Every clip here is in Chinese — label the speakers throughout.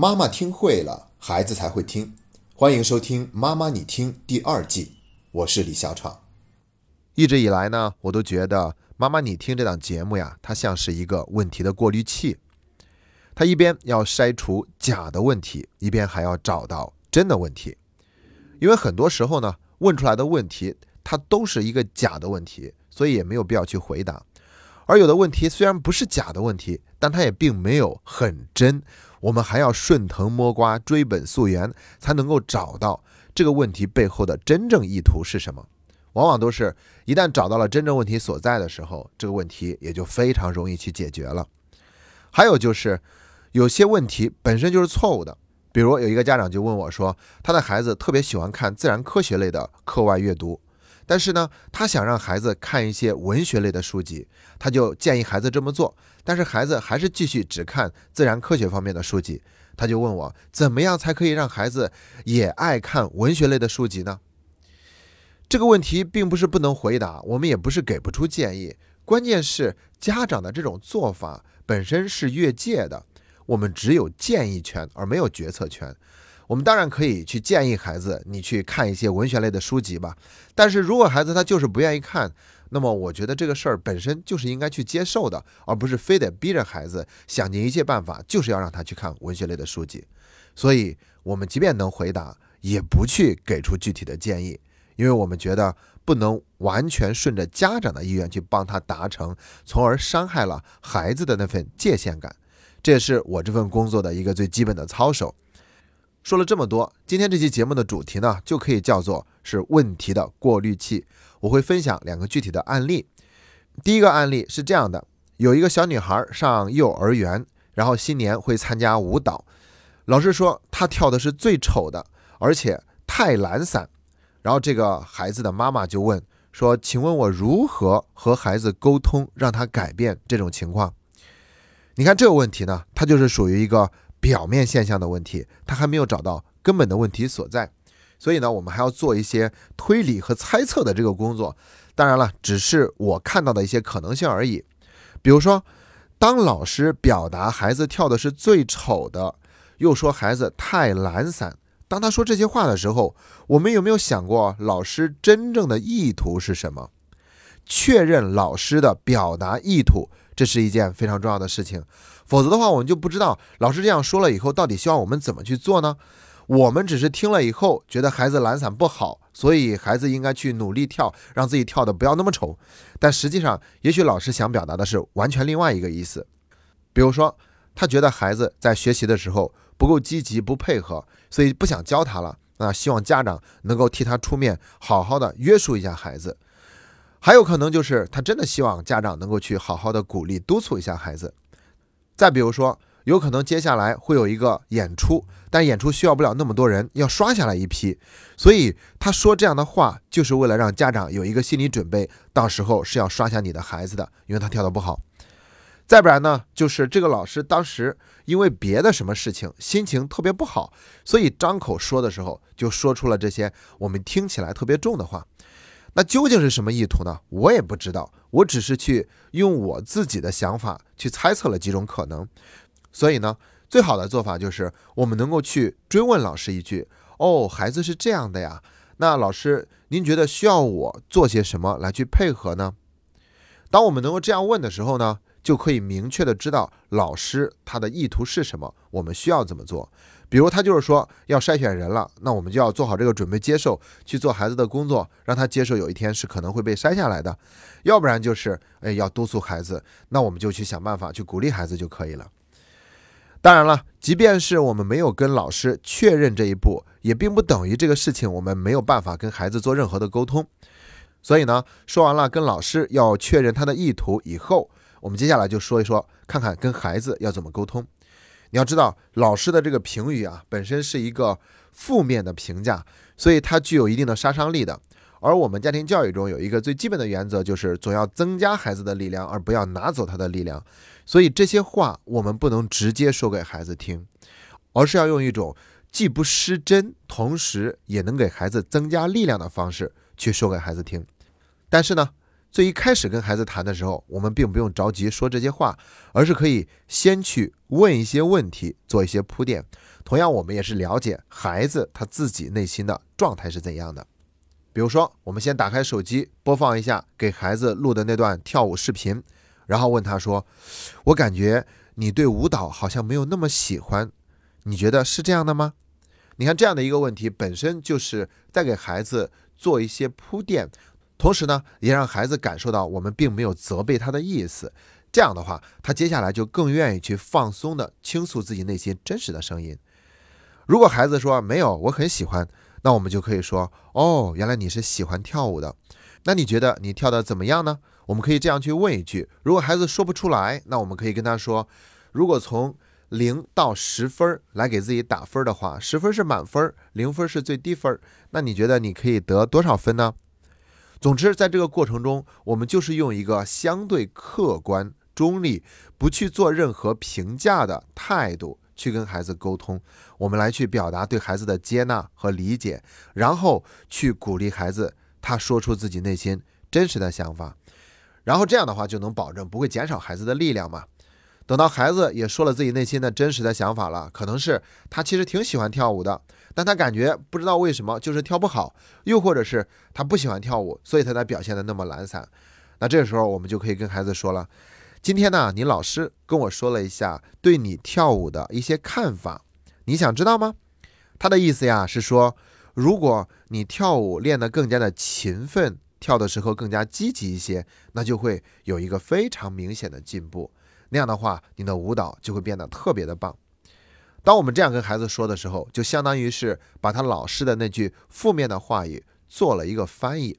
Speaker 1: 妈妈听会了，孩子才会听。欢迎收听《妈妈你听》第二季，我是李小闯。
Speaker 2: 一直以来呢，我都觉得《妈妈你听》这档节目呀，它像是一个问题的过滤器，它一边要筛除假的问题，一边还要找到真的问题。因为很多时候呢，问出来的问题它都是一个假的问题，所以也没有必要去回答。而有的问题虽然不是假的问题，但它也并没有很真，我们还要顺藤摸瓜、追本溯源，才能够找到这个问题背后的真正意图是什么。往往都是一旦找到了真正问题所在的时候，这个问题也就非常容易去解决了。还有就是有些问题本身就是错误的，比如有一个家长就问我说，他的孩子特别喜欢看自然科学类的课外阅读。但是呢，他想让孩子看一些文学类的书籍，他就建议孩子这么做。但是孩子还是继续只看自然科学方面的书籍，他就问我，怎么样才可以让孩子也爱看文学类的书籍呢？这个问题并不是不能回答，我们也不是给不出建议，关键是家长的这种做法本身是越界的，我们只有建议权而没有决策权。我们当然可以去建议孩子，你去看一些文学类的书籍吧。但是如果孩子他就是不愿意看，那么我觉得这个事儿本身就是应该去接受的，而不是非得逼着孩子想尽一切办法，就是要让他去看文学类的书籍。所以，我们即便能回答，也不去给出具体的建议，因为我们觉得不能完全顺着家长的意愿去帮他达成，从而伤害了孩子的那份界限感。这也是我这份工作的一个最基本的操守。说了这么多，今天这期节目的主题呢，就可以叫做是问题的过滤器。我会分享两个具体的案例。第一个案例是这样的：有一个小女孩上幼儿园，然后新年会参加舞蹈，老师说她跳的是最丑的，而且太懒散。然后这个孩子的妈妈就问说：“请问我如何和孩子沟通，让他改变这种情况？”你看这个问题呢，它就是属于一个。表面现象的问题，他还没有找到根本的问题所在，所以呢，我们还要做一些推理和猜测的这个工作。当然了，只是我看到的一些可能性而已。比如说，当老师表达孩子跳的是最丑的，又说孩子太懒散，当他说这些话的时候，我们有没有想过老师真正的意图是什么？确认老师的表达意图，这是一件非常重要的事情。否则的话，我们就不知道老师这样说了以后，到底希望我们怎么去做呢？我们只是听了以后，觉得孩子懒散不好，所以孩子应该去努力跳，让自己跳的不要那么丑。但实际上，也许老师想表达的是完全另外一个意思。比如说，他觉得孩子在学习的时候不够积极、不配合，所以不想教他了。那希望家长能够替他出面，好好的约束一下孩子。还有可能就是他真的希望家长能够去好好的鼓励、督促一下孩子。再比如说，有可能接下来会有一个演出，但演出需要不了那么多人，要刷下来一批，所以他说这样的话，就是为了让家长有一个心理准备，到时候是要刷下你的孩子的，因为他跳得不好。再不然呢，就是这个老师当时因为别的什么事情心情特别不好，所以张口说的时候就说出了这些我们听起来特别重的话。那究竟是什么意图呢？我也不知道，我只是去用我自己的想法去猜测了几种可能。所以呢，最好的做法就是我们能够去追问老师一句：“哦，孩子是这样的呀。”那老师，您觉得需要我做些什么来去配合呢？当我们能够这样问的时候呢，就可以明确的知道老师他的意图是什么，我们需要怎么做。比如他就是说要筛选人了，那我们就要做好这个准备，接受去做孩子的工作，让他接受有一天是可能会被筛下来的。要不然就是哎要督促孩子，那我们就去想办法去鼓励孩子就可以了。当然了，即便是我们没有跟老师确认这一步，也并不等于这个事情我们没有办法跟孩子做任何的沟通。所以呢，说完了跟老师要确认他的意图以后，我们接下来就说一说，看看跟孩子要怎么沟通。你要知道，老师的这个评语啊，本身是一个负面的评价，所以它具有一定的杀伤力的。而我们家庭教育中有一个最基本的原则，就是总要增加孩子的力量，而不要拿走他的力量。所以这些话我们不能直接说给孩子听，而是要用一种既不失真，同时也能给孩子增加力量的方式去说给孩子听。但是呢，最一开始跟孩子谈的时候，我们并不用着急说这些话，而是可以先去问一些问题，做一些铺垫。同样，我们也是了解孩子他自己内心的状态是怎样的。比如说，我们先打开手机，播放一下给孩子录的那段跳舞视频，然后问他说：“我感觉你对舞蹈好像没有那么喜欢，你觉得是这样的吗？”你看，这样的一个问题本身就是在给孩子做一些铺垫。同时呢，也让孩子感受到我们并没有责备他的意思。这样的话，他接下来就更愿意去放松的倾诉自己内心真实的声音。如果孩子说没有，我很喜欢，那我们就可以说哦，原来你是喜欢跳舞的。那你觉得你跳的怎么样呢？我们可以这样去问一句。如果孩子说不出来，那我们可以跟他说，如果从零到十分来给自己打分的话，十分是满分，零分是最低分。那你觉得你可以得多少分呢？总之，在这个过程中，我们就是用一个相对客观、中立、不去做任何评价的态度去跟孩子沟通，我们来去表达对孩子的接纳和理解，然后去鼓励孩子他说出自己内心真实的想法，然后这样的话就能保证不会减少孩子的力量嘛。等到孩子也说了自己内心的真实的想法了，可能是他其实挺喜欢跳舞的，但他感觉不知道为什么就是跳不好，又或者是他不喜欢跳舞，所以他才表现的那么懒散。那这个时候我们就可以跟孩子说了，今天呢，你老师跟我说了一下对你跳舞的一些看法，你想知道吗？他的意思呀是说，如果你跳舞练得更加的勤奋，跳的时候更加积极一些，那就会有一个非常明显的进步。那样的话，你的舞蹈就会变得特别的棒。当我们这样跟孩子说的时候，就相当于是把他老师的那句负面的话语做了一个翻译。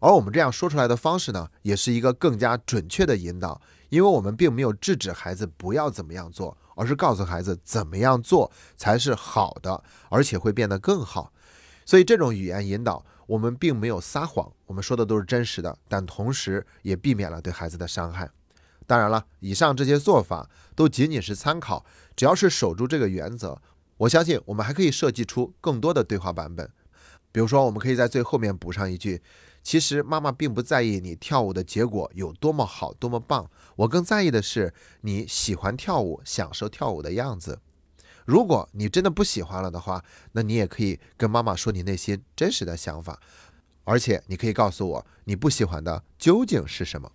Speaker 2: 而我们这样说出来的方式呢，也是一个更加准确的引导，因为我们并没有制止孩子不要怎么样做，而是告诉孩子怎么样做才是好的，而且会变得更好。所以这种语言引导，我们并没有撒谎，我们说的都是真实的，但同时也避免了对孩子的伤害。当然了，以上这些做法都仅仅是参考，只要是守住这个原则，我相信我们还可以设计出更多的对话版本。比如说，我们可以在最后面补上一句：“其实妈妈并不在意你跳舞的结果有多么好、多么棒，我更在意的是你喜欢跳舞、享受跳舞的样子。如果你真的不喜欢了的话，那你也可以跟妈妈说你内心真实的想法，而且你可以告诉我你不喜欢的究竟是什么。”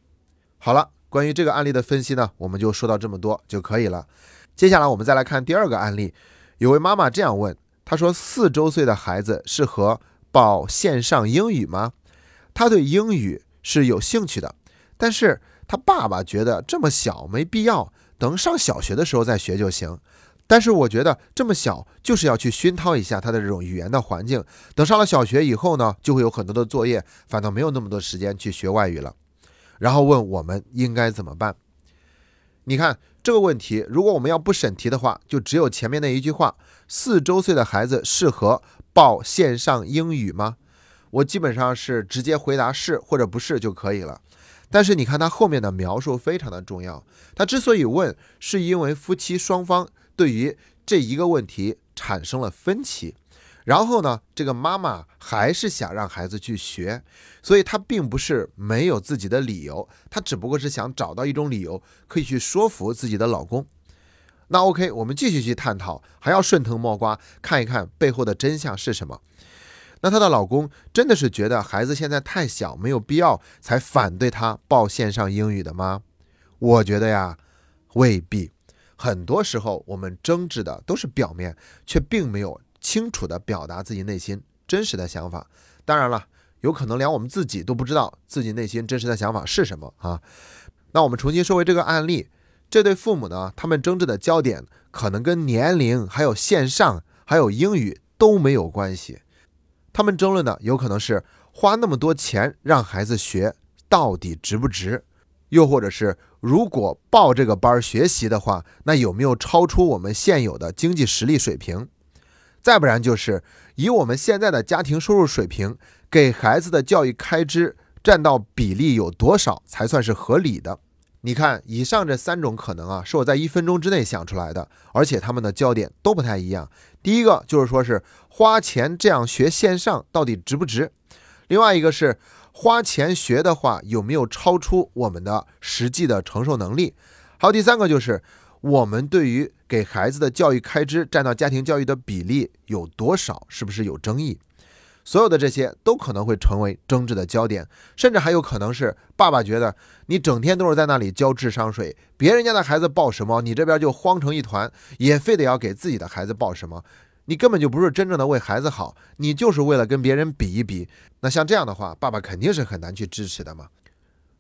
Speaker 2: 好了。关于这个案例的分析呢，我们就说到这么多就可以了。接下来我们再来看第二个案例。有位妈妈这样问：“她说四周岁的孩子适合报线上英语吗？他对英语是有兴趣的，但是他爸爸觉得这么小没必要，等上小学的时候再学就行。但是我觉得这么小就是要去熏陶一下他的这种语言的环境，等上了小学以后呢，就会有很多的作业，反倒没有那么多时间去学外语了。”然后问我们应该怎么办？你看这个问题，如果我们要不审题的话，就只有前面那一句话：四周岁的孩子适合报线上英语吗？我基本上是直接回答是或者不是就可以了。但是你看他后面的描述非常的重要。他之所以问，是因为夫妻双方对于这一个问题产生了分歧。然后呢，这个妈妈还是想让孩子去学，所以她并不是没有自己的理由，她只不过是想找到一种理由可以去说服自己的老公。那 OK，我们继续去探讨，还要顺藤摸瓜，看一看背后的真相是什么。那她的老公真的是觉得孩子现在太小，没有必要才反对她报线上英语的吗？我觉得呀，未必。很多时候我们争执的都是表面，却并没有。清楚地表达自己内心真实的想法，当然了，有可能连我们自己都不知道自己内心真实的想法是什么啊。那我们重新说回这个案例，这对父母呢，他们争执的焦点可能跟年龄、还有线上、还有英语都没有关系，他们争论的有可能是花那么多钱让孩子学到底值不值，又或者是如果报这个班学习的话，那有没有超出我们现有的经济实力水平？再不然就是以我们现在的家庭收入水平，给孩子的教育开支占到比例有多少才算是合理的？你看，以上这三种可能啊，是我在一分钟之内想出来的，而且他们的焦点都不太一样。第一个就是说是花钱这样学线上到底值不值？另外一个是花钱学的话有没有超出我们的实际的承受能力？还有第三个就是我们对于给孩子的教育开支占到家庭教育的比例有多少，是不是有争议？所有的这些都可能会成为争执的焦点，甚至还有可能是爸爸觉得你整天都是在那里交智商税，别人家的孩子报什么，你这边就慌成一团，也非得要给自己的孩子报什么，你根本就不是真正的为孩子好，你就是为了跟别人比一比。那像这样的话，爸爸肯定是很难去支持的嘛。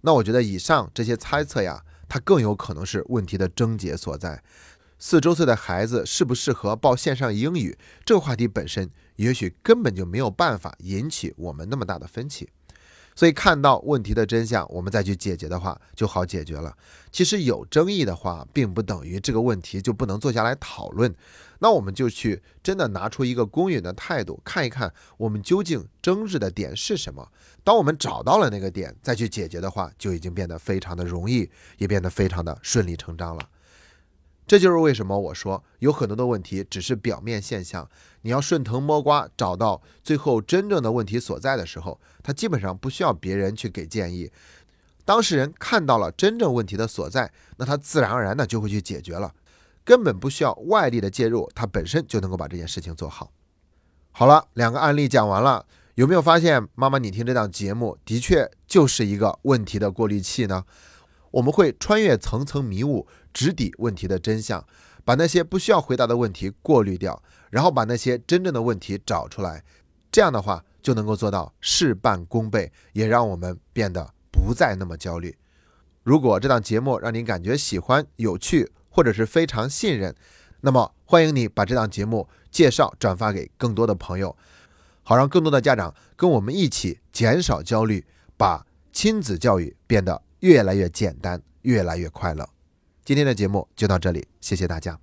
Speaker 2: 那我觉得以上这些猜测呀，它更有可能是问题的症结所在。四周岁的孩子适不适合报线上英语这个话题本身，也许根本就没有办法引起我们那么大的分歧。所以看到问题的真相，我们再去解决的话，就好解决了。其实有争议的话，并不等于这个问题就不能坐下来讨论。那我们就去真的拿出一个公允的态度，看一看我们究竟争执的点是什么。当我们找到了那个点，再去解决的话，就已经变得非常的容易，也变得非常的顺理成章了。这就是为什么我说有很多的问题只是表面现象，你要顺藤摸瓜找到最后真正的问题所在的时候，它基本上不需要别人去给建议。当事人看到了真正问题的所在，那他自然而然的就会去解决了，根本不需要外力的介入，他本身就能够把这件事情做好。好了，两个案例讲完了，有没有发现妈妈你听这档节目的确就是一个问题的过滤器呢？我们会穿越层层迷雾，直抵问题的真相，把那些不需要回答的问题过滤掉，然后把那些真正的问题找出来。这样的话，就能够做到事半功倍，也让我们变得不再那么焦虑。如果这档节目让您感觉喜欢、有趣，或者是非常信任，那么欢迎你把这档节目介绍、转发给更多的朋友，好让更多的家长跟我们一起减少焦虑，把亲子教育变得。越来越简单，越来越快乐。今天的节目就到这里，谢谢大家。